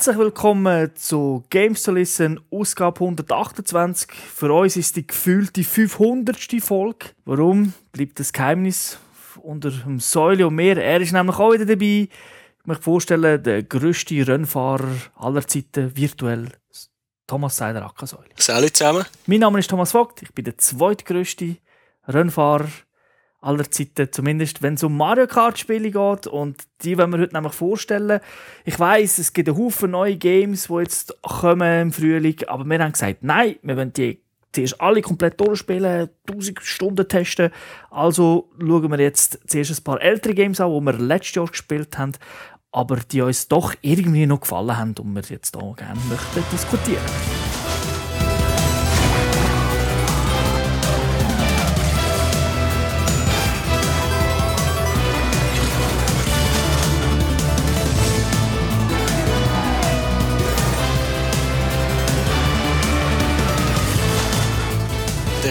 Herzlich willkommen zu Games to Listen, Ausgabe 128. Für uns ist die gefühlte 500. Folge. Warum? Bleibt das Geheimnis unter dem Säule und Meer. Er ist nämlich auch wieder dabei. Ich möchte vorstellen, der grösste Rennfahrer aller Zeiten, virtuell, Thomas Seider Ackersäule. Salut zusammen. Mein Name ist Thomas Vogt, ich bin der zweitgrößte Rennfahrer aller Zeiten, zumindest wenn es um Mario Kart Spiele geht und die wollen wir heute nämlich vorstellen. Ich weiß, es gibt einen Haufen neue Games, die jetzt kommen im Frühling, aber wir haben gesagt, nein, wir wollen die zuerst alle komplett durchspielen, 1000 Stunden testen. Also schauen wir jetzt zuerst ein paar ältere Games an, die wir letztes Jahr gespielt haben, aber die uns doch irgendwie noch gefallen haben und wir jetzt hier gerne möchten diskutieren. Dann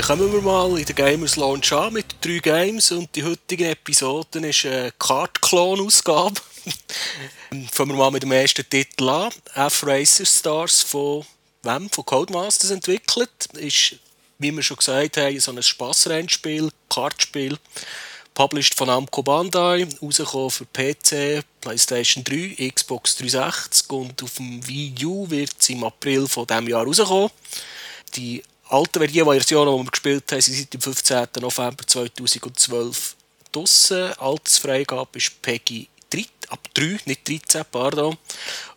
kommen wir mal in der Gamers Launch an mit drei Games und die heutige Episode ist eine Kart-Clone-Ausgabe. Fangen wir mal mit dem ersten Titel an. F-Racer Stars von wem? Von Codemasters entwickelt. Ist, wie wir schon gesagt haben, so ein Spassrennspiel, Kartspiel. Published von Namco Bandai, rausgekommen für PC, PlayStation 3, Xbox 360 und auf dem Wii U wird es im April von diesem Jahr rauskommen. Die alten Versionen, die wir gespielt haben, sind seit dem 15. November 2012 draussen. Altersfreigabe ist PEGI 3, ab 3, nicht 13, pardon.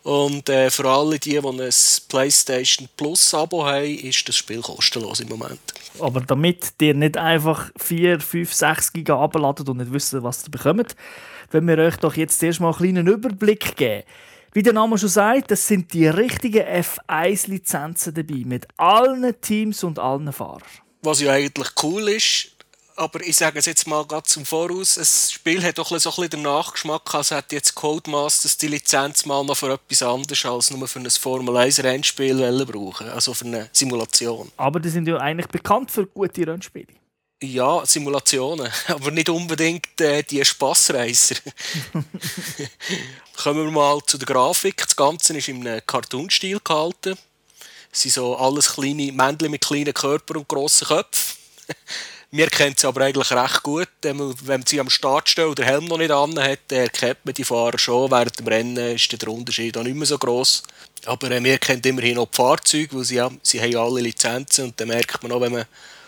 Und äh, für alle die, die ein PlayStation Plus Abo haben, ist das Spiel kostenlos im Moment. Aber damit ihr nicht einfach 4, 5, 6 Giga abladet und nicht wisst, was ihr bekommt, wenn wir euch doch jetzt erstmal einen kleinen Überblick geben. Wie der Name schon sagt, das sind die richtigen F1-Lizenzen dabei, mit allen Teams und allen Fahrern. Was ja eigentlich cool ist, aber ich sage es jetzt mal gerade zum Voraus, das Spiel hat doch so ein bisschen den Nachgeschmack, als hätte jetzt Codemasters die Lizenz mal noch für etwas anderes als nur für ein Formel 1 Rennspiel brauchen, also für eine Simulation. Aber die sind ja eigentlich bekannt für gute Rennspiele. Ja, Simulationen, aber nicht unbedingt äh, die Spassreiser. Kommen wir mal zu der Grafik. Das Ganze ist einem Cartoon-Stil gehalten. Es sind so alles kleine Männchen mit kleinen Körpern und grossen Köpfen. Wir kennen sie aber eigentlich recht gut. Wenn man sie am Start steht und den Helm noch nicht an hat, erkennt man die Fahrer schon. Während dem Rennen ist der Unterschied auch nicht mehr so gross. Aber äh, wir kennen immerhin auch die Fahrzeuge, weil sie, ja, sie haben alle Lizenzen und dann merkt man auch, wenn man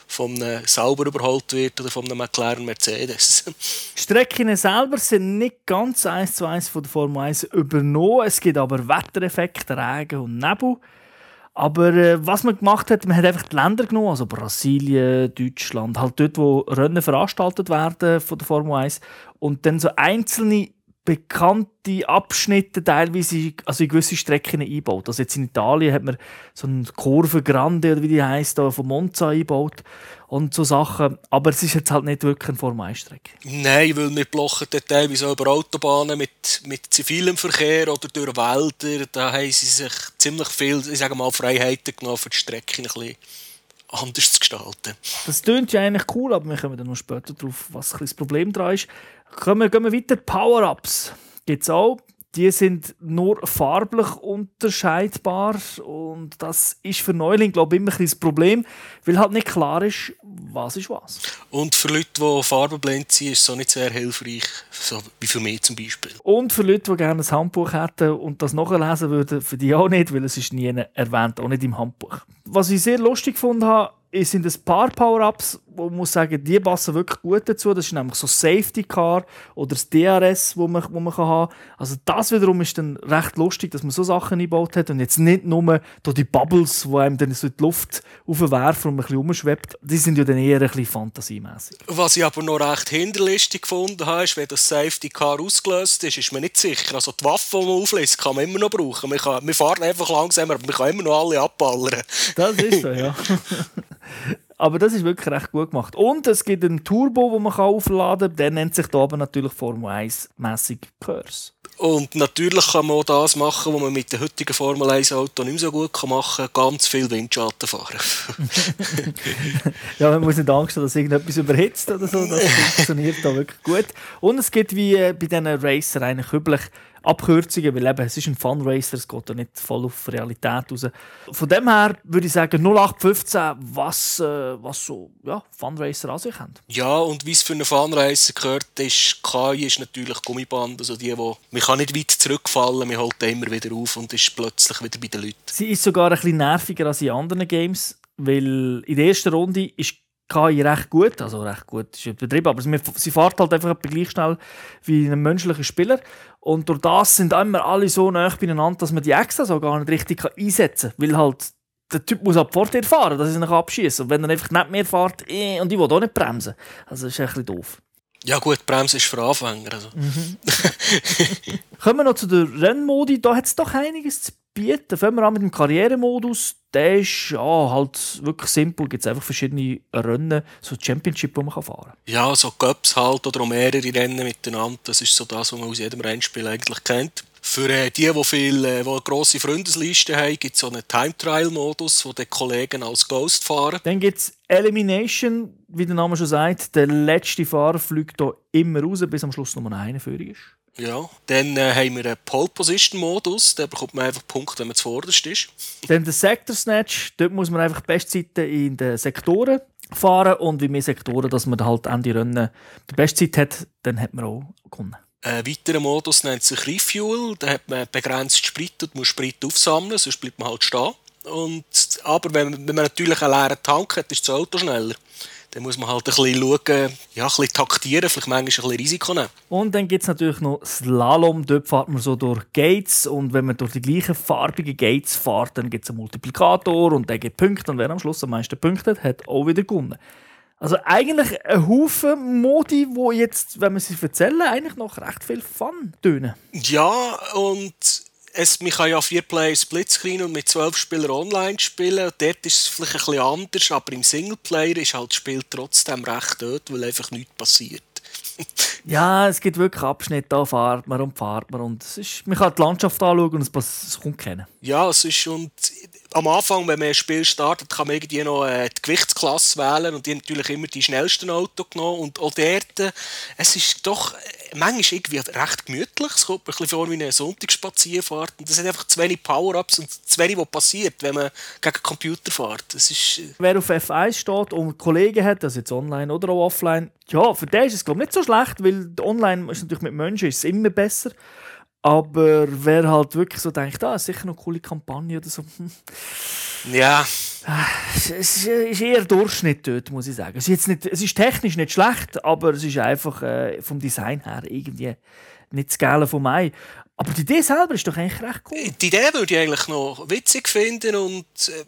von einem Sauber überholt wird oder von einem McLaren Mercedes. Strecken selber sind nicht ganz eins zu eins von der Formel 1 übernommen. Es gibt aber Wettereffekte, Regen und Nebel. Aber äh, was man gemacht hat, man hat einfach die Länder genommen, also Brasilien, Deutschland, halt dort, wo Rennen veranstaltet werden von der Formel 1 und dann so einzelne bekannte Abschnitte teilweise also in gewisse Strecken eingebaut. Also jetzt in Italien hat man so eine Kurve Grande oder wie die heisst, von Monza eingebaut und so Sachen. Aber es ist jetzt halt nicht wirklich eine Formel 1 Strecke. Nein, weil wir blocken teilweise auch über Autobahnen mit, mit zivilem Verkehr oder durch Wälder. Da haben sie sich ziemlich viel, ich sage mal, Freiheiten genommen, für die Strecke ein bisschen anders zu gestalten. Das klingt ja eigentlich cool, aber wir kommen dann noch später darauf, was das Problem daran ist. Kommen wir, gehen wir weiter. Power-Ups gibt es auch. Die sind nur farblich unterscheidbar und das ist für Neuling glaube ich immer ein das Problem, weil halt nicht klar ist, was ist was. Und für Leute, die farbenblind sind, ist es auch nicht sehr hilfreich, so wie für mich zum Beispiel. Und für Leute, die gerne ein Handbuch hätten und das nachlesen würden, für die auch nicht, weil es ist nie erwähnt, auch nicht im Handbuch. Was ich sehr lustig gefunden habe, sind ein paar Power-Ups, wo man muss sagen, die passen wirklich gut dazu. Das ist nämlich so Safety Car oder das DRS, wo man, wo man kann haben. Also das wiederum ist dann recht lustig, dass man so Sachen eingebaut hat und jetzt nicht nur die Bubbles, die einem dann so in die Luft aufwerfen und ein bisschen umschwebt. Die sind ja dann eher ein bisschen fantasiemäßig. Was ich aber noch recht hinterlistig gefunden habe, ist, wenn das Safety Car ausgelöst ist, ist man nicht sicher. Also die Waffe, die man auflässt, kann man immer noch brauchen. Man, kann, man fährt einfach langsamer, aber man kann immer noch alle abballern. Das ist so, ja. Aber das ist wirklich recht gut gemacht. Und es gibt einen Turbo, den man aufladen kann. Der nennt sich da aber natürlich Formel 1-mässig Curse. Und natürlich kann man auch das machen, was man mit dem heutigen Formel 1 Auto nicht mehr so gut machen kann, ganz viel Windschatten fahren. ja, man muss nicht Angst haben, dass irgendetwas überhitzt oder so. Das funktioniert da wirklich gut. Und es gibt wie bei diesen Racer eigentlich üblich Abkürzungen, weil eben, es ist ein Funracer, es geht da nicht voll auf Realität raus. Von dem her würde ich sagen 0815, was, äh, was so ja, Funracer an sich haben. Ja, und wie es für einen Funracer gehört, ist KI ist natürlich Gummiband, also die, wo man kann nicht weit zurückfallen, man holt immer wieder auf und ist plötzlich wieder bei den Leuten. Sie ist sogar ein bisschen nerviger als in anderen Games, weil in der ersten Runde ist KI recht gut, also recht gut ist übertrieben, aber sie fährt halt einfach gleich schnell wie ein menschlicher Spieler und durch das sind immer alle so nah beieinander, dass man die extra so gar nicht richtig einsetzen kann, weil halt der Typ muss ab vor dir fahren, dass er sich abschießen und wenn er einfach nicht mehr fährt äh, und ich will auch nicht bremsen, also das ist ein bisschen doof. Ja gut, Bremse ist für Anfänger. Also. Mhm. Kommen wir noch zu der Rennmodi. Da hat es doch einiges zu bieten. Fangen wir an mit dem Karrieremodus. Der ist ja, halt wirklich simpel. Es gibt einfach verschiedene Rennen, so Championship, die man fahren kann. Ja, so Cups halt oder auch mehrere Rennen miteinander. Das ist so das, was man aus jedem Rennspiel eigentlich kennt. Für äh, die, die, viel, äh, die eine grosse Freundesliste haben, gibt es so einen Time-Trial-Modus, wo die Kollegen als Ghost fahren. Dann gibt es Elimination, wie der Name schon sagt. Der letzte Fahrer fliegt hier immer raus, bis am Schluss Nummer eine Führung ist. Ja, dann äh, haben wir einen Pole Position Modus, da bekommt man einfach Punkte, wenn man zuvorderst ist. Dann der Sector Snatch, dort muss man einfach Bestzeiten in den Sektoren fahren und wie mehr Sektoren, dass man halt Ende Rennen die Bestzeit hat, dann hat man auch gewonnen. Ein weiterer Modus nennt sich Refuel, da hat man begrenzt Sprit und muss Sprit aufsammeln, sonst bleibt man halt stehen. Und, aber wenn, wenn man natürlich einen leeren Tank hat, ist das Auto schneller dann muss man halt ein bisschen schauen, ja, ein bisschen taktieren, vielleicht manchmal ein bisschen Risiko nehmen. Und dann gibt es natürlich noch Slalom, dort fährt man so durch Gates und wenn man durch die gleichen farbigen Gates fährt, dann gibt es einen Multiplikator und der gibt Punkte und wer am Schluss am meisten Punkte hat, hat auch wieder gewonnen. Also eigentlich ein Haufen Modi, wo jetzt, wenn wir sie erzählen, eigentlich noch recht viel Fun tönen. Ja, und es, man kann ja vier Player Splitscreen und mit zwölf Spielern online spielen. Dort ist es vielleicht ein bisschen anders, aber im Singleplayer ist halt das Spiel trotzdem recht dort, weil einfach nichts passiert. ja, es gibt wirklich Abschnitte, da fahrt man und fahrt man und es ist, man kann die Landschaft anschauen und es, es kommt kennen. Ja, es ist und am Anfang, wenn man ein Spiel startet, kann man irgendwie noch äh, die Gewichtsklasse wählen und die haben natürlich immer die schnellsten Auto genommen und auch dort, äh, es ist doch manchmal irgendwie recht gemütlich. Es kommt mir ein bisschen vor wie eine Sonntagsspazierfahrt. Und es hat einfach zu wenig Power-Ups und zu wenig, was passiert, wenn man gegen Computer fährt. Das ist, äh Wer auf F1 steht und Kollegen hat, also jetzt online oder auch offline, ja, für den ist es glaube ich nicht so schlecht, weil online ist natürlich mit Menschen ist es immer besser. Aber wer halt wirklich so denkt, ah, ist sicher noch eine coole Kampagne oder so. Ja. Es ist eher Durchschnitt dort, muss ich sagen. Es ist, jetzt nicht, es ist technisch nicht schlecht, aber es ist einfach äh, vom Design her irgendwie nicht das Geile von mir. Aber die Idee selber ist doch eigentlich recht cool. Die Idee würde ich eigentlich noch witzig finden und äh,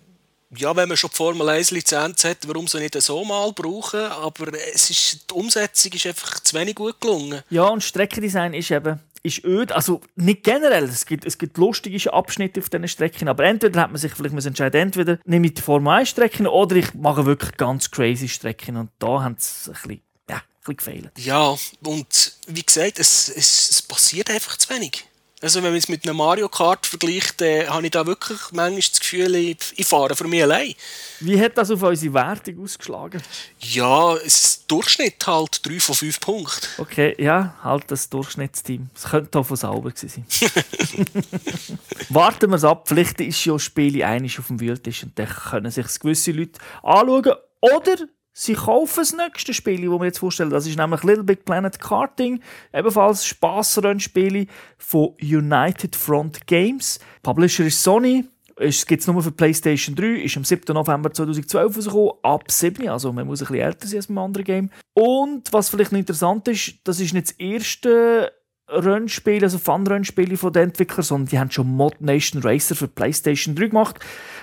ja, wenn man schon die Formel 1 Lizenz hat, warum sie nicht so mal brauchen, aber es ist, die Umsetzung ist einfach zu wenig gut gelungen. Ja, und Streckendesign ist eben ist öd. Also nicht generell. Es gibt, es gibt lustige Abschnitte auf diesen Strecken. Aber entweder hat man sich vielleicht entscheiden, entweder nehme ich die Formel 1 Strecken oder ich mache wirklich ganz crazy Strecken. Und da haben sie ein bisschen, ja, ein bisschen gefehlt. Ja, und wie gesagt, es, es, es passiert einfach zu wenig. Also wenn man es mit einem Mario Kart vergleicht, dann habe ich da wirklich manchmal das Gefühl, ich, ich fahre für mich allein. Wie hat das auf unsere Wertung ausgeschlagen? Ja, es Durchschnitt halt 3 von 5 Punkten. Okay, ja, halt das Durchschnittsteam. Es könnte auch von sauber sein. Warten wir es ab, vielleicht ist ja das Spiel einiges auf dem Wühltisch und dann können sich gewisse Leute anschauen. Oder Sie kaufen das nächste Spiel, das wir jetzt vorstellen. Das ist nämlich Little Big Planet Karting, ebenfalls Spassrennspiel von United Front Games. Publisher ist Sony. Es gibt es nur für PlayStation 3, ist am 7. November 2012 rausgekommen, ab 7, also man muss ein bisschen älter sein als beim anderen Game. Und was vielleicht noch interessant ist, das ist nicht das erste Rennspiel, also Fun-Rennspiel von den Entwicklern, sondern die haben schon Mod Nation Racer für PlayStation 3 gemacht,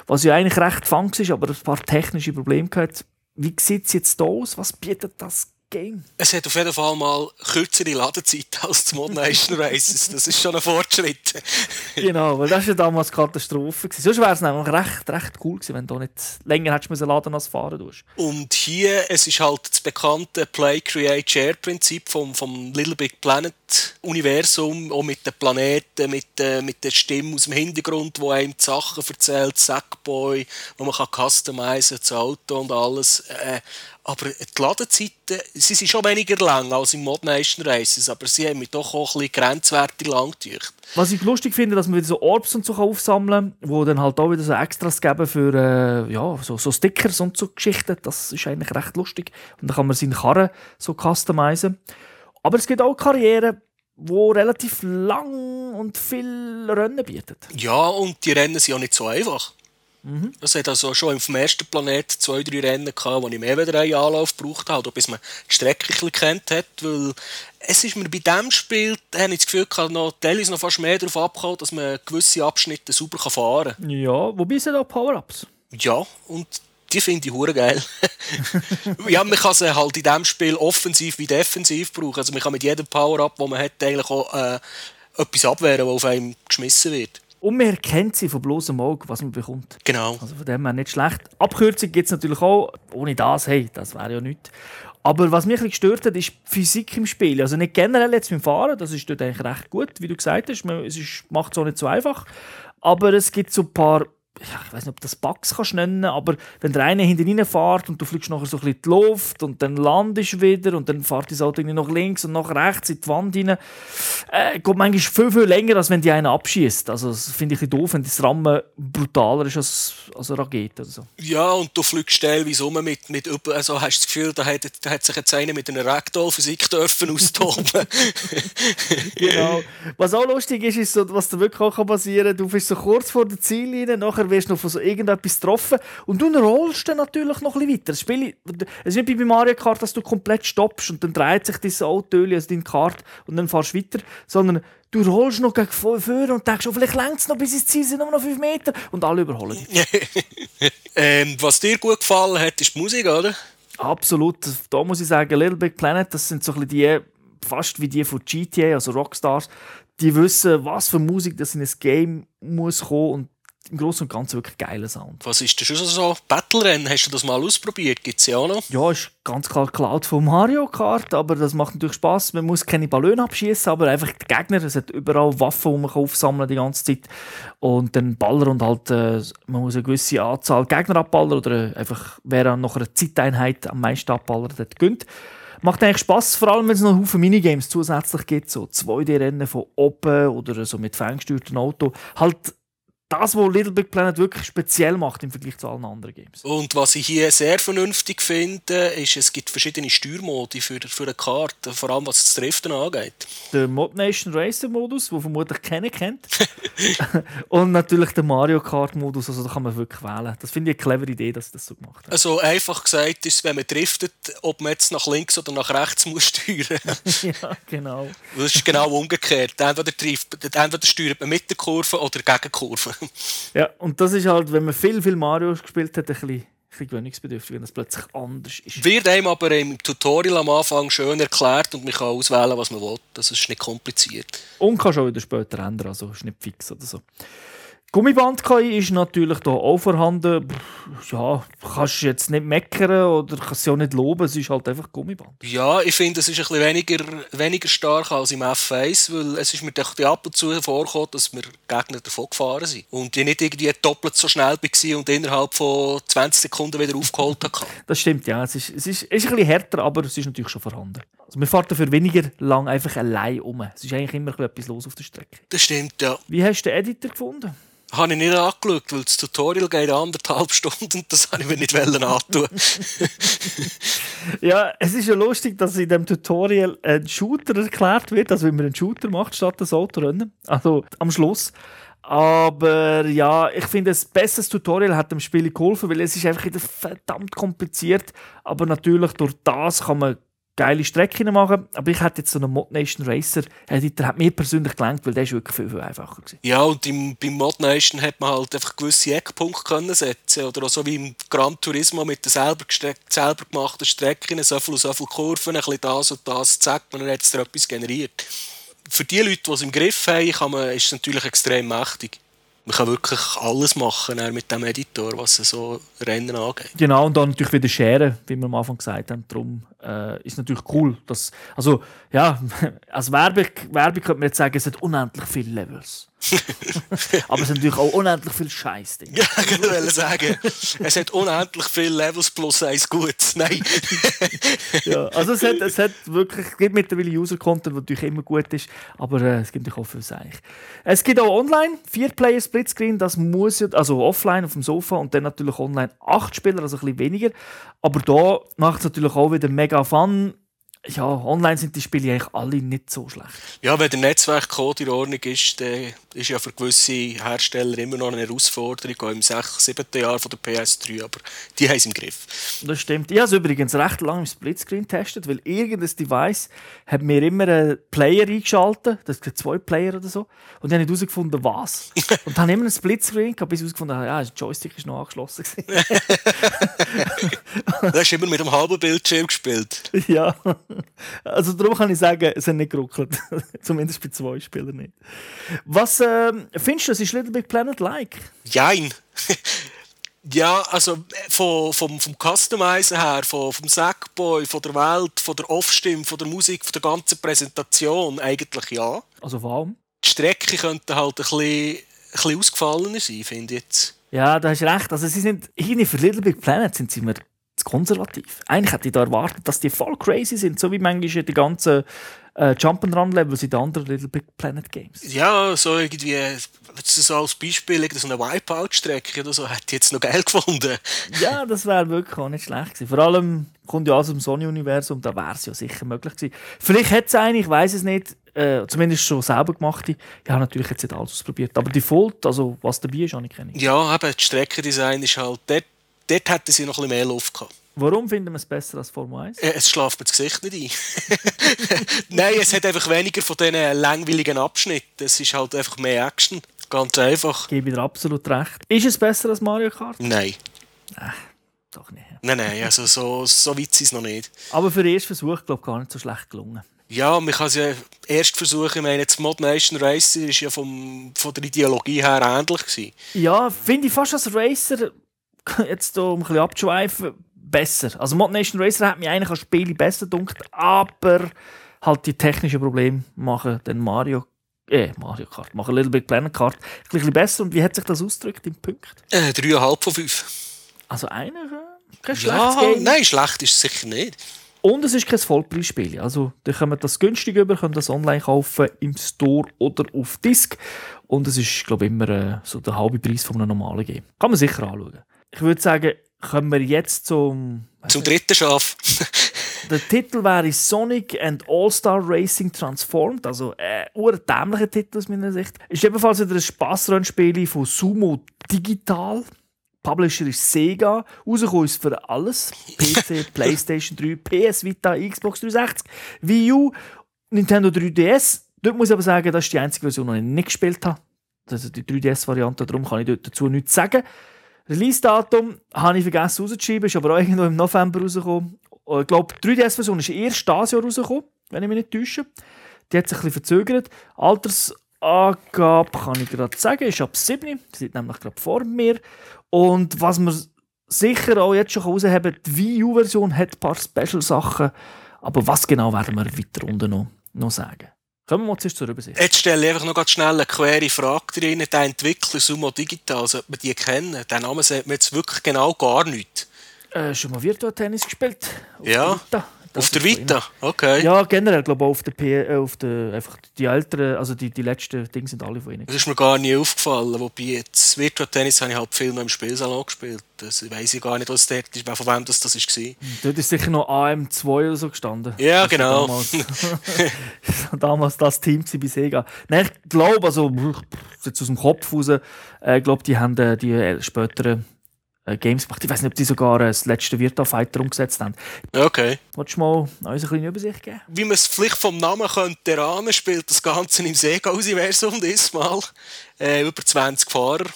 was ja eigentlich recht fun ist, aber ein paar technische Probleme gehabt. Wie sieht es jetzt aus? Was bietet das Game? Es hat auf jeden Fall mal kürzere Ladezeit als die Mod Nation Races. Das ist schon ein Fortschritt. genau, weil das war ja damals Katastrophe. Gewesen. Sonst wäre es nämlich recht, recht cool gewesen, wenn du nicht länger hättest müssen laden als fahren musst. Und hier, es ist halt das bekannte Play, Create, Share Prinzip vom, vom Little Big Planet Universum, auch mit den Planeten, mit, äh, mit der Stimme aus dem Hintergrund, wo einem die Sachen erzählt, Sackboy, wo man kann customizen, das Auto und alles. Äh, aber die Ladezeiten, sie sind schon weniger lang als im Mod Nation Races, aber sie haben mich doch auch ein bisschen grenzwertig lang gedacht. Was ich lustig finde, dass man wieder so Orbs und so aufsammeln kann, wo dann halt auch wieder so Extras geben für äh, ja, so, so Stickers und so Geschichten. Das ist eigentlich recht lustig. Und dann kann man seine Karren so customizen. Aber es gibt auch Karrieren, wo relativ lang und viel Rennen bietet. Ja, und die Rennen sind auch nicht so einfach. Mhm. Es hat also schon auf dem ersten Planet zwei, drei Rennen gehabt, wo ich mehr wieder einen Anlauf gebraucht habe, bis man die Strecke ein bisschen kennt hat, weil es ist mir bei diesem Spiel, habe ich das Gefühl, kann noch, teilweise noch fast mehr darauf abgekommen, dass man gewisse Abschnitte sauber fahren kann. Ja, wobei sind auch Power-Ups. Ja, und die finde ich hure geil. ja, man kann sie halt in diesem Spiel offensiv wie defensiv brauchen. Also man kann mit jedem Power-Up, den man hat, eigentlich auch äh, etwas abwehren, was auf einem geschmissen wird. Und man erkennt sie von bloßem Auge, was man bekommt. Genau. Also von dem her nicht schlecht. Abkürzung gibt es natürlich auch. Ohne das, hey, das wäre ja nichts. Aber was mich ein gestört hat, ist die Physik im Spiel. Also nicht generell jetzt beim Fahren, das ist dort eigentlich recht gut, wie du gesagt hast. Es macht es auch nicht so einfach. Aber es gibt so ein paar ja, ich weiß nicht, ob das Bugs kannst nennen, aber wenn der eine hinten fährt und du fliegst nachher so ein bisschen in die Luft und dann landest du wieder und dann fährt das Auto nach links und nach rechts in die Wand rein, äh, geht manchmal viel, viel länger, als wenn die einen abschießt. Also das finde ich ein doof, wenn das Rammen brutaler ist als, als eine Rakete oder so. Ja, und du fliegst teilweise um mit, mit also hast du das Gefühl, da hat, da hat sich jetzt einer mit einer Ragdoll-Physik dürfen austoben. genau. Was auch lustig ist, ist so, was da wirklich auch passieren kann, du bist so kurz vor der Ziellinie, nachher nachher wirst du noch von so irgendetwas getroffen und du rollst dann natürlich noch ein bisschen weiter. Das Spiel, es ist nicht wie bei Mario Kart, dass du komplett stoppst und dann dreht sich dein Auto, also deine Karte und dann fährst du weiter, sondern du rollst noch gegen vorne und denkst, oh, vielleicht längt es noch bis ins Ziel, sind nur noch 5 Meter und alle überholen dich. ähm, was dir gut gefallen hat, ist die Musik, oder? Absolut. Da muss ich sagen, Little Big Planet, das sind so ein bisschen die, fast wie die von GTA, also Rockstars, die wissen, was für Musik das in ein Game muss kommen und im Großen und Ganzen wirklich geiler Sound. Was ist das schon so? Battle-Rennen, hast du das mal ausprobiert? Gibt es ja auch noch? Ja, ist ganz klar Cloud von Mario Kart, aber das macht natürlich Spaß. Man muss keine Ballone abschießen, aber einfach die Gegner. Es hat überall Waffen, die man aufsammeln die ganze Zeit. Und dann Baller und halt, äh, man muss eine gewisse Anzahl Gegner abballern oder äh, einfach, wer nach einer Zeiteinheit am meisten abballert, hat gönnt. Macht eigentlich Spaß, vor allem wenn es noch Haufen Minigames zusätzlich gibt, so 2D-Rennen von oben oder so mit ferngesteuertem Auto. Halt das, was Little Big Planet wirklich speziell macht im Vergleich zu allen anderen Games. Und was ich hier sehr vernünftig finde, ist, es gibt verschiedene Steuermodi für, für eine Karte, vor allem was das Driften angeht. Der Mod Nation Racer Modus, den vermutlich keiner kennt. Und natürlich der Mario Kart Modus, also da kann man wirklich wählen. Das finde ich eine clevere Idee, dass sie das so gemacht haben. Also einfach gesagt ist, wenn man driftet, ob man jetzt nach links oder nach rechts muss steuern. ja, genau. Das ist genau umgekehrt. Entweder, trifft, entweder steuert man mit der Kurve oder gegen die Kurve. Ja, und das ist halt, wenn man viel, viel Mario gespielt hat, ein bisschen bisschen gewöhnungsbedürftig, wenn das plötzlich anders ist. Wird einem aber im Tutorial am Anfang schön erklärt und man kann auswählen, was man will. Das ist nicht kompliziert. Und kann schon wieder später ändern, also ist nicht fix oder so. Gummiband-KI ist natürlich da auch vorhanden. Ja, kannst du jetzt nicht meckern oder kannst du auch nicht loben, es ist halt einfach Gummiband. Ja, ich finde, es ist ein bisschen weniger, weniger stark als im F1, weil es ist mir doch ab und zu vorgekommen, dass wir Gegner davon gefahren sind. Und ich nicht irgendwie doppelt so schnell war und innerhalb von 20 Sekunden wieder aufgeholt habe. Das stimmt, ja. Es ist, es ist, es ist ein bisschen härter, aber es ist natürlich schon vorhanden. Also man fährt dafür weniger lang einfach allein um. Es ist eigentlich immer etwas los auf der Strecke. Das stimmt, ja. Wie hast du den Editor gefunden? habe ich nicht angeschaut, weil das Tutorial geht anderthalb Stunden und das habe ich mir nicht antun. ja, es ist ja lustig, dass in dem Tutorial ein Shooter erklärt wird, also wie man einen Shooter macht statt das Autorennen. Also am Schluss. Aber ja, ich finde, ein besseres Tutorial hat dem Spiel geholfen, weil es ist einfach verdammt kompliziert. Aber natürlich durch das kann man geile Strecken machen, aber ich hätte jetzt so einen Mod Nation Racer, der hat mir persönlich gelangt, weil der ist wirklich viel, viel einfacher gewesen. Ja, und im, beim Mod Nation hat man halt einfach gewisse Eckpunkte können setzen oder auch so wie im Gran Turismo mit den selber, selber gemachten Strecken, so viel so viele Kurven, ein bisschen das und das, zack, man hat jetzt etwas generiert. Für die Leute, die es im Griff haben, kann man, ist es natürlich extrem mächtig. Man kann wirklich alles machen mit dem Editor, was so Rennen angeht. Genau, und dann natürlich wieder scheren, wie wir am Anfang gesagt haben. Darum äh, ist natürlich cool. Dass, also, ja, als Werbung, Werbung könnte man jetzt sagen, es hat unendlich viele Levels. Aber es hat natürlich auch unendlich viel Scheiß drin. Ja, ich wollte sagen, es hat unendlich viele Levels plus eins gut. Nein. ja, also es hat, es hat wirklich, es gibt mittlerweile User-Content, der natürlich immer gut ist, aber äh, es gibt natürlich auch viel Seich. Es gibt auch online, vier Player Splitscreen, das muss ja, also offline auf dem Sofa und dann natürlich online acht Spieler, also ein bisschen weniger. Aber da macht es natürlich auch wieder mega Fun ja, online sind die Spiele eigentlich alle nicht so schlecht. Ja, wenn der Netzwerkcode in Ordnung ist, dann ist ja für gewisse Hersteller immer noch eine Herausforderung, auch im 6., 7. Jahr von der PS3, aber die haben es im Griff. Das stimmt. Ich habe es übrigens recht lange im Splitscreen getestet, weil irgendein Device hat mir immer einen Player eingeschaltet, das sind zwei Player oder so, und ich habe nicht herausgefunden, was. und dann immer einen Splitscreen gehabt, bis ich herausgefunden habe, ja, der Joystick ist noch angeschlossen. du hast immer mit einem halben Bildschirm gespielt. ja. Also darum kann ich sagen, es hat nicht geruckelt. Zumindest bei zwei Spielern nicht. Was äh, findest du, es ist Little Big Planet like? Jein. ja, also vom, vom, vom Customizen her, vom, vom Sackboy, von der Welt, von der Off-Stimme, von der Musik, von der ganzen Präsentation eigentlich ja. Also warum? Die Strecke könnte halt ein bisschen, ein bisschen ausgefallener sein, finde ich jetzt. Ja, da hast recht. Also sie sind, für Little Big Planet sind sie mir zu konservativ. Eigentlich hätte ich da erwartet, dass die voll crazy sind, so wie manchmal die ganzen äh, Jump'n'Run-Levels in den anderen Little Big Planet Games. Ja, so irgendwie, so als Beispiel, so eine Wipeout-Strecke oder so, hätte ich jetzt noch geil gefunden. ja, das wäre wirklich auch nicht schlecht gewesen. Vor allem kommt ja aus dem Sony-Universum, da wäre es ja sicher möglich gewesen. Vielleicht hätte es eine, ich weiß es nicht, äh, zumindest schon selber gemacht. Ich habe natürlich jetzt nicht alles ausprobiert. Aber Default, also was dabei ist, habe ich keine. Ja, eben, das Streckendesign ist halt dort dort hätten sie noch ein bisschen mehr Luft gehabt. Warum finden wir es besser als Formel 1? Äh, es schlaft mir das Gesicht nicht ein. Nein, es hat einfach weniger von diesen langweiligen Abschnitten. Es ist halt einfach mehr Action. Ganz einfach. Ich gebe dir absolut recht. Ist es besser als Mario Kart? Nein. Ach, doch nicht. Nein, nein, also so, so weit ist es noch nicht. Aber für den ersten Versuch, glaube ich, gar nicht so schlecht gelungen. Ja, man kann es ja erst versuchen. Ich meine, das Mod Nation Racer war ja vom, von der Ideologie her ähnlich. Gewesen. Ja, finde ich fast als Racer jetzt um ein bisschen abzuschweifen, besser. Also Mod Nation Racer hat mich eigentlich als Spiel besser gedunkt, aber halt die technischen Probleme machen den Mario äh, Mario Kart, machen Little Big Planet Kart ein bisschen besser. Und wie hat sich das ausgedrückt im Punkt? Äh, 3,5 von 5. Also einer, äh, kein schlechtes ja, Game. Nein, schlecht ist es sicher nicht. Und es ist kein Vollpreisspiel. Also, ihr könnt das günstig über, könnt das online kaufen, im Store oder auf Disk. Und es ist, glaube ich, immer äh, so der halbe Preis von einem normalen Game. Kann man sicher anschauen ich würde sagen, kommen wir jetzt zum. Zum dritten Schaf. der Titel wäre Sonic and All-Star Racing Transformed, also ein äh, dämlicher Titel aus meiner Sicht. Ist ebenfalls wieder ein Spassrennspiel von Sumo Digital. Publisher ist Sega. Rausgekommen ist für alles: PC, PlayStation 3, PS Vita, Xbox 360, Wii U, Nintendo 3DS. Dort muss ich aber sagen, das ist die einzige Version, die ich nicht gespielt habe. Also die 3DS-Variante, darum kann ich dazu nichts sagen. Release-Datum habe ich vergessen rauszuschreiben, ist aber auch irgendwo im November rausgekommen. Äh, ich glaube, die 3DS-Version ist erst dieses Jahr rausgekommen, wenn ich mich nicht täusche. Die hat sich ein bisschen verzögert. Altersangabe kann ich gerade sagen, ist ab 7. Die sind nämlich gerade vor mir. Und was wir sicher auch jetzt schon herausheben kann, die Wii U-Version hat ein paar Special-Sachen. Aber was genau werden wir weiter unten noch, noch sagen? Kommen wir mal zuerst zur Übersicht. Jetzt stelle ich einfach noch ganz schnell eine quere Frage drin. Der Entwickler Sumo Digital, sollte man die kennen? Den Namen sagt man jetzt wirklich genau gar nichts. Äh, schon mal Virtual Tennis gespielt? ja. Das auf der Vita? Okay. Ja, generell, glaube ich, auf der, P äh, auf der einfach die älteren, also die, die letzten Dinge sind alle von ihnen. Das ist mir gar nie aufgefallen. Wobei jetzt Virtual Tennis habe ich halt viel noch im Spielsalon gespielt. Das weiß ich gar nicht, was dort ist, von wem das, das war. Hm, dort ist sicher noch AM2 oder so gestanden. Ja, genau. Damals, damals das Team bei Sega. Nein, ich glaube, also jetzt aus dem Kopf raus, äh, glaube die haben äh, die späteren Games gemacht. Ich weiß nicht, ob die sogar äh, das letzte Virtua Fighter umgesetzt haben. Okay. Wolltest du mal uns eine kleine Übersicht geben? Wie man es vielleicht vom Namen könnte erahnen, spielt das Ganze im Sega-Universum diesmal. Äh, über 20 Fahrer.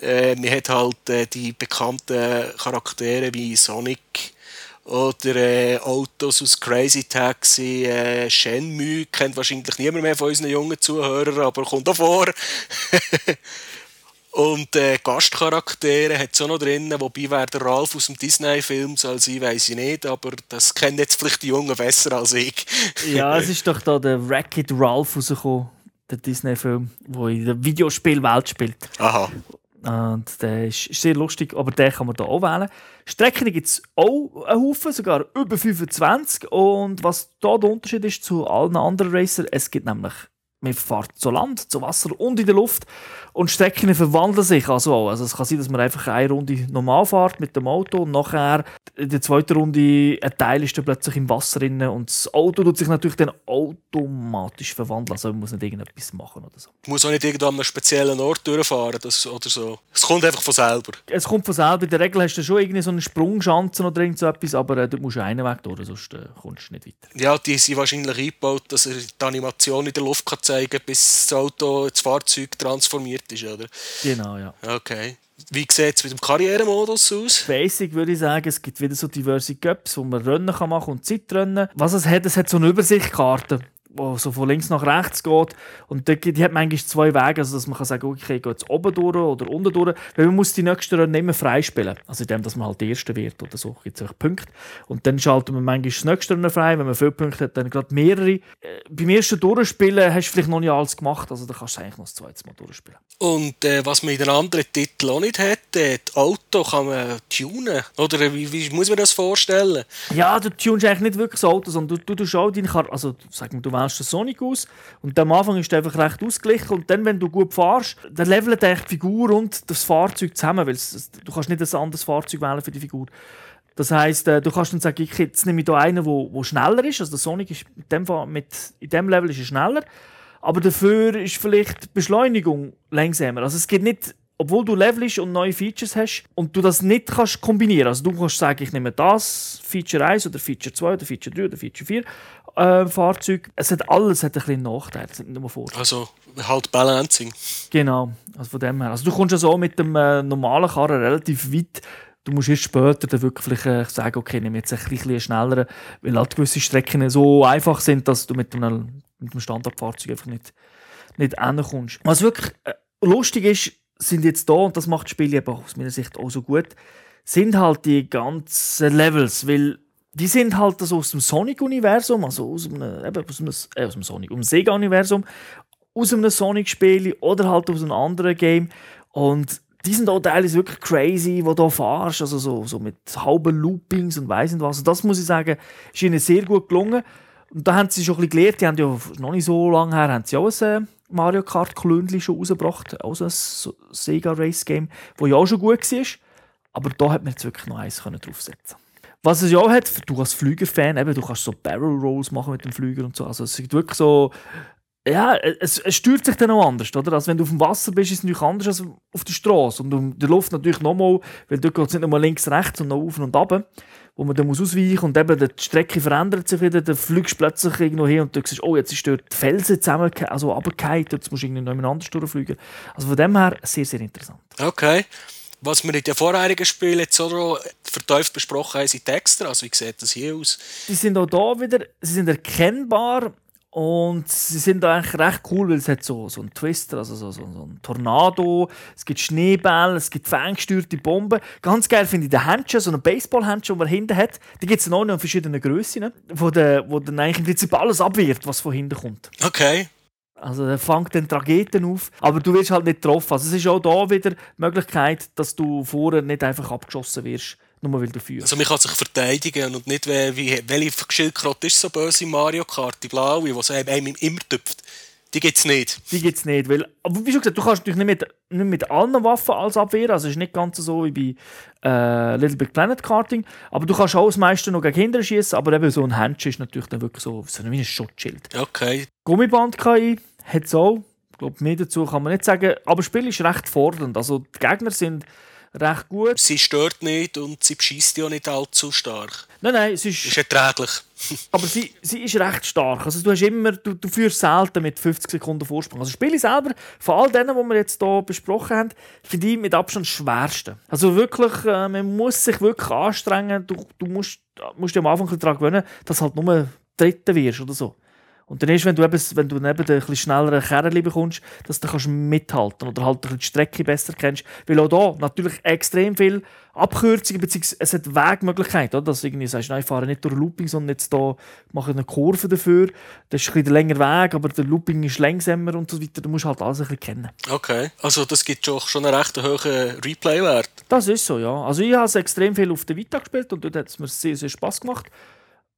Äh, man hat halt äh, die bekannten Charaktere wie Sonic oder äh, Autos aus Crazy Taxi, äh, Shenmue, kennt wahrscheinlich niemand mehr von unseren jungen Zuhörern, aber kommt auch vor. Und äh, Gastcharaktere hat es auch noch drin, wobei wer der Ralf aus dem Disney-Film soll sein, weiß ich nicht, aber das kennen jetzt vielleicht die Jungen besser als ich. ja, es ist doch da der Wreck-It Ralph rausgekommen, der Disney-Film, der in der Videospielwelt spielt. Aha. Und der ist sehr lustig, aber den kann man hier auch wählen. Strecken gibt es auch einen Haufen, sogar über 25. Und was da der Unterschied ist zu allen anderen Racern, es gibt nämlich man fährt zu Land, zu Wasser und in der Luft. Und Strecken verwandeln sich also auch. Also es kann sein, dass man einfach eine Runde normal fährt mit dem Auto und nachher in der zweiten Runde ein Teil ist dann plötzlich im Wasser drin und das Auto tut sich natürlich dann automatisch verwandeln. Also man muss nicht irgendetwas machen oder so. Man muss auch nicht irgendwo an einem speziellen Ort durchfahren das, oder so. Es kommt einfach von selber. Es kommt von selber. In der Regel hast du schon irgendwie so eine Sprungschanze oder irgend so etwas, aber äh, dort musst du einen Weg durch, sonst äh, kommst du nicht weiter. Ja, die sind wahrscheinlich eingebaut, dass er die Animation in der Luft kann zeigen kann, bis das Auto das Fahrzeug transformiert ist, oder? Genau, ja. Okay. Wie sieht es mit dem Karrieremodus aus? Basic würde ich sagen, es gibt wieder so diverse Cups, wo man Rennen kann machen und Zeitrennen. Was es hat, es hat so eine Übersichtkarte wo so von links nach rechts geht. Und die, die hat manchmal zwei Wege, also dass man kann sagen, okay, ich gehe jetzt oben durch oder unten durch. Weil man muss die nächsten Rennen immer freispielen. Also indem, dass man halt der Erste wird oder so, gibt es Punkte. Und dann schaltet man manchmal das nächste Rennen frei. Wenn man viele Punkte hat, dann gerade mehrere. Äh, beim ersten Durchspielen hast du vielleicht noch nicht alles gemacht, also dann kannst du eigentlich noch das zweite Mal durchspielen. Und äh, was man in den anderen Titeln auch nicht hat, äh, das Auto kann man tunen. Oder wie, wie muss man das vorstellen? Ja, du tunst eigentlich nicht wirklich das Auto, sondern du, du, du auch deine Karte, also sag mal, du den Sonic aus und am Anfang ist er einfach recht ausgeglichen und dann, wenn du gut fährst, dann levelt die Figur und das Fahrzeug zusammen, weil du kannst nicht ein anderes Fahrzeug wählen für die Figur. Das heisst, äh, du kannst dann sagen, ich jetzt nehme ich hier einen, der schneller ist. Also der Sonic ist in dem, mit, in dem Level ist er schneller. Aber dafür ist vielleicht die Beschleunigung langsamer. Also es geht nicht obwohl du levelst und neue Features hast und du das nicht kannst kombinieren. Also du kannst sagen, ich nehme das Feature 1 oder Feature 2 oder Feature 3 oder Feature 4 äh, Fahrzeug. Es hat alles hat ein bisschen Nachteile, das sind nicht nur Vorteile. Also halt Balancing. Genau, also von dem her. Also du kommst ja so mit dem äh, normalen Karren relativ weit. Du musst erst später dann wirklich äh, sagen, okay, nehme jetzt ein bisschen schneller, weil halt gewisse Strecken so einfach sind, dass du mit einem, mit einem Standardfahrzeug einfach nicht, nicht hinkommst. Was wirklich äh, lustig ist, sind jetzt da, und das macht das Spiel eben aus meiner Sicht auch so gut, sind halt die ganzen Levels, weil die sind halt also aus dem Sonic-Universum, also aus einem, eben aus einem, äh, aus dem Sonic, aus dem Sega-Universum, aus einem Sonic-Spiel oder halt aus einem anderen Game und die sind auch teilweise wirklich crazy, wo du fahrst, also so, so mit halben Loopings und weiss nicht was. Und das muss ich sagen, ist ihnen sehr gut gelungen. Und da haben sie schon ein bisschen gelernt, die haben ja noch nicht so lange her, haben sie auch ein äh, Mario Kart Klöndli schon rausgebracht, auch so ein Sega Race Game, das ja auch schon gut war. Aber da hat man jetzt wirklich noch eins draufsetzen Was es ja auch hat, du als Flügerfan, eben, du kannst so Barrel Rolls machen mit dem Flüger und so. Also es ist wirklich so, ja, es, es steuert sich dann auch anders, oder? Also wenn du auf dem Wasser bist, ist es natürlich anders als auf der Straße. Und in der Luft natürlich nochmal, weil dort geht es nicht nur links, rechts und noch auf und ab wo man dann muss ausweichen muss und eben die Strecke verändert sich wieder, dann fliegst du plötzlich irgendwo hin und du siehst, oh, jetzt ist dort die Felsen zusammen, also runtergefallen, jetzt musst du irgendwie noch anders durchfliegen. Also von dem her sehr, sehr interessant. Okay. Was wir in den vorherigen Spielen jetzt so vertieft besprochen haben, sind Texte. Also wie sieht das hier aus? Die sind auch da wieder, sie sind erkennbar, und sie sind eigentlich recht cool, weil es hat so, so einen Twister, also so, so, so einen Tornado, es gibt Schneebälle, es gibt ferngesteuerte Bomben. Ganz geil finde ich den Handschuh, so einen Baseball-Handschuh, den man hinten hat. Die gibt es noch in verschiedenen Grössen, wo, der, wo dann eigentlich im Prinzip alles abwehrt, was von hinten kommt. Okay. Also er fängt dann Trageten auf, aber du wirst halt nicht getroffen. Also es ist auch da wieder die Möglichkeit, dass du vorher nicht einfach abgeschossen wirst nur weil du führst. Also man kann sich verteidigen und nicht, wie, welche Schildkröte ist so böse in Mario Kart, die blaue, die einem immer tüpft. Die gibt es nicht. Die gibt es nicht, weil, aber wie schon gesagt, du kannst natürlich nicht mit, nicht mit allen Waffen als abwehren, also es ist nicht ganz so wie bei äh, Little Big Planet Karting, aber du kannst auch das meiste noch gegen Kinder schießen, aber eben so ein Handschuh ist natürlich dann wirklich so, so wie ein Schutzschild. Okay. Gummiband-KI hat es auch, ich glaube, mehr dazu kann man nicht sagen, aber das Spiel ist recht fordernd, also die Gegner sind recht gut. Sie stört nicht und sie beschießt ja nicht allzu stark. Nein, nein, es ist... Ist erträglich. aber sie, sie ist recht stark. Also du hast immer, du, du führst selten mit 50 Sekunden Vorsprung. Also das Spiel selber, von all denen, die wir jetzt hier besprochen haben, finde ich mit Abstand das schwerste. Also wirklich, äh, man muss sich wirklich anstrengen. Du, du musst, musst dich am Anfang daran gewöhnen, dass du halt nur Dritter wirst oder so. Und dann ist, wenn du, eben, wenn du neben den etwas schnelleren Kerlen bekommst, dass du kannst mithalten oder halt die Strecke besser kennst. Weil auch da natürlich extrem viel Abkürzungen, beziehungsweise es hat Wegmöglichkeiten, oder? Dass du irgendwie sagst, nein, ich fahre nicht durch Looping, sondern jetzt da mache ich eine Kurve dafür. Das ist ein bisschen länger Weg, aber der Looping ist langsamer und so weiter. Du musst halt alles ein bisschen kennen. Okay, also das gibt schon einen recht hohen Replay-Wert. Das ist so, ja. Also ich habe extrem viel auf der Vita gespielt und dort hat es mir sehr, sehr Spass gemacht.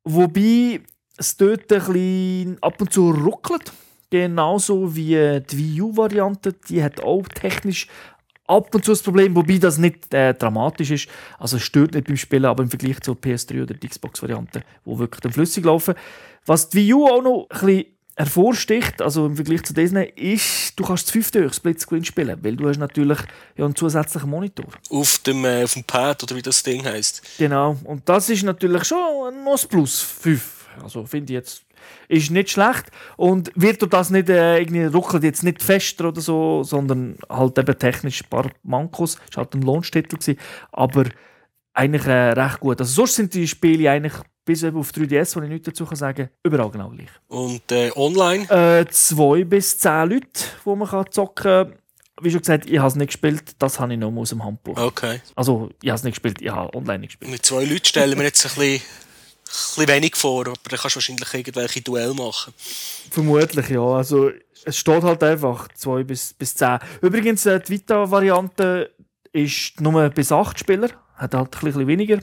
Wobei es dort ein bisschen ab und zu ruckelt. Genauso wie die Wii U-Variante. Die hat auch technisch ab und zu das Problem, wobei das nicht äh, dramatisch ist. Also es stört nicht beim Spielen, aber im Vergleich zur PS3 oder der Xbox-Variante, wo wirklich dann flüssig laufen. Was die Wii U auch noch ein bisschen hervorsticht, also im Vergleich zu Disney, ist, du kannst das fünfte durch Splitscreen spielen, weil du hast natürlich ja einen zusätzlichen Monitor. Auf dem, äh, auf dem Pad oder wie das Ding heißt. Genau, und das ist natürlich schon ein Plus 5 also finde ich jetzt, ist nicht schlecht. Und wird du das nicht äh, irgendwie ruckelt jetzt nicht fester oder so, sondern halt eben technisch ein paar Mankos. Es war halt ein Launch-Titel, aber eigentlich äh, recht gut. Also sonst sind die Spiele eigentlich bis auf 3DS, wo ich nichts dazu sagen kann, überall genau gleich. Und äh, online? Äh, zwei bis zehn Leute, wo man kann zocken kann. Wie schon gesagt, ich habe es nicht gespielt, das habe ich noch aus dem Handbuch. Okay. Also, ich habe es nicht gespielt, ich habe online nicht gespielt. Mit zwei Leuten stellen wir jetzt ein bisschen bisschen wenig vor, aber dann kannst du wahrscheinlich irgendwelche Duell machen. Vermutlich, ja. Also, es steht halt einfach 2 bis, bis 10. Übrigens, äh, die Vita-Variante ist nur bis 8 Spieler, hat halt ein bisschen weniger.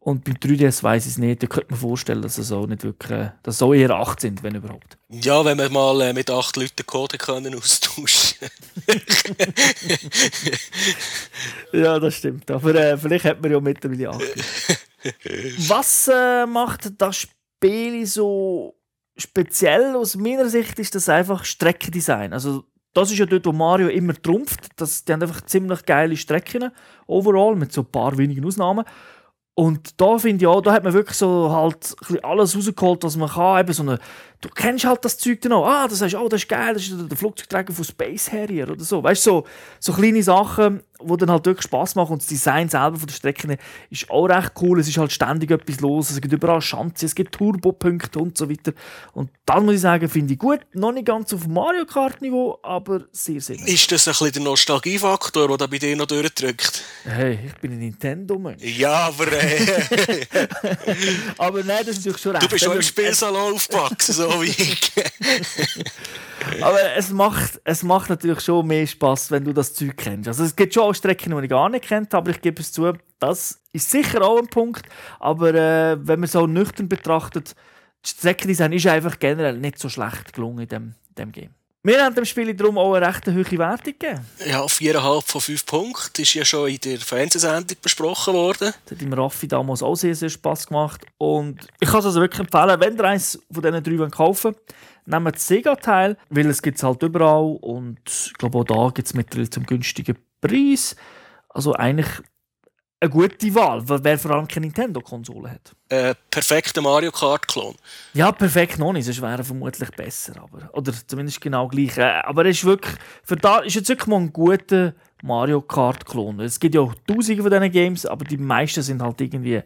Und beim 3DS weiß ich es nicht. Da könnte man vorstellen, dass es auch nicht wirklich, äh, dass es auch eher 8 sind, wenn überhaupt. Ja, wenn wir mal äh, mit 8 Leuten Code können austauschen. ja, das stimmt. Aber äh, vielleicht hat man ja mittlerweile 8. Was äh, macht das Spiel so speziell aus meiner Sicht ist das einfach Streckendesign. Also das ist ja dort, wo Mario immer trumpft. Das, die haben einfach ziemlich geile Strecken overall, mit so ein paar wenigen Ausnahmen. Und da finde ich auch, da hat man wirklich so halt alles rausgeholt, was man kann. Eben so eine, du kennst halt das Zeug dann auch. Ah, das heißt, oh, das ist geil, das ist der Flugzeugträger von Space Harrier oder so. Weißt du, so, so kleine Sachen, die dann halt wirklich Spaß machen. Und das Design selber von der Strecken ist auch recht cool. Es ist halt ständig etwas los. Es gibt überall Schanze, es gibt Turbopunkte und so weiter. Und dann muss ich sagen, finde ich gut. Noch nicht ganz auf Mario Kart Niveau, aber sehr, sehr gut. Ist das ein bisschen der Nostalgiefaktor, der bei dir noch durchdrückt? Hey, ich bin ein Nintendo-Mensch. Ja, aber. Äh, aber nein, das ist natürlich schon recht. Du bist schon im Spielsalon aufgewachsen, so ich. aber es macht, es macht natürlich schon mehr Spaß, wenn du das Zeug kennst. Also es gibt schon auch Strecken, die ich gar nicht kennt, aber ich gebe es zu, das ist sicher auch ein Punkt. Aber äh, wenn man so nüchtern betrachtet, das Streckendesign ist einfach generell nicht so schlecht gelungen in dem, in dem Game. Wir haben dem Spiel darum auch eine recht hohe Wertung gegeben. Ja, 4,5 von 5 Punkten. Das ist ja schon in der Fernsehsendung besprochen worden. Das hat im Raffi damals auch sehr, sehr Spass gemacht. Und ich kann es also wirklich empfehlen, wenn ihr eins von diesen drei kaufen wollt, nehmt das Sega-Teil, weil es gibt es halt überall. Und ich glaube, auch da gibt es mittlerweile zum günstigen Preis. Also eigentlich eine gute Wahl, wer vor allem keine Nintendo-Konsole hat. Äh, perfekter Mario Kart-Klon. Ja, perfekt noch nicht, sonst wäre er vermutlich besser. Aber, oder zumindest genau gleich. Äh, aber er ist wirklich, für da ist jetzt wirklich mal ein guter Mario Kart-Klon. Es gibt ja auch tausende von diesen Games, aber die meisten sind halt irgendwie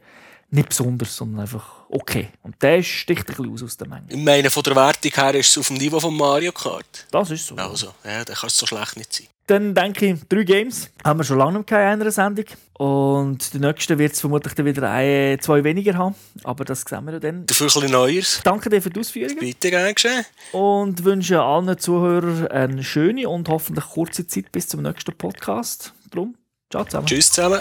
nicht besonders, sondern einfach okay. Und der sticht ein bisschen aus aus der Menge. Ich meine, von der Wertung her ist es auf dem Niveau von Mario Kart. Das ist so. Also, ja, dann kann es so schlecht nicht sein. Dann denke ich, drei Games haben wir schon lange nicht in einer Sendung. Und die nächste wird es vermutlich dann wieder ein, zwei weniger haben. Aber das sehen wir dann. Dafür ein bisschen Neues. Danke dir für die Ausführungen. Bitte, gern geschehen. Und wünsche allen Zuhörern eine schöne und hoffentlich kurze Zeit bis zum nächsten Podcast. Drum, ciao zusammen. Tschüss zusammen.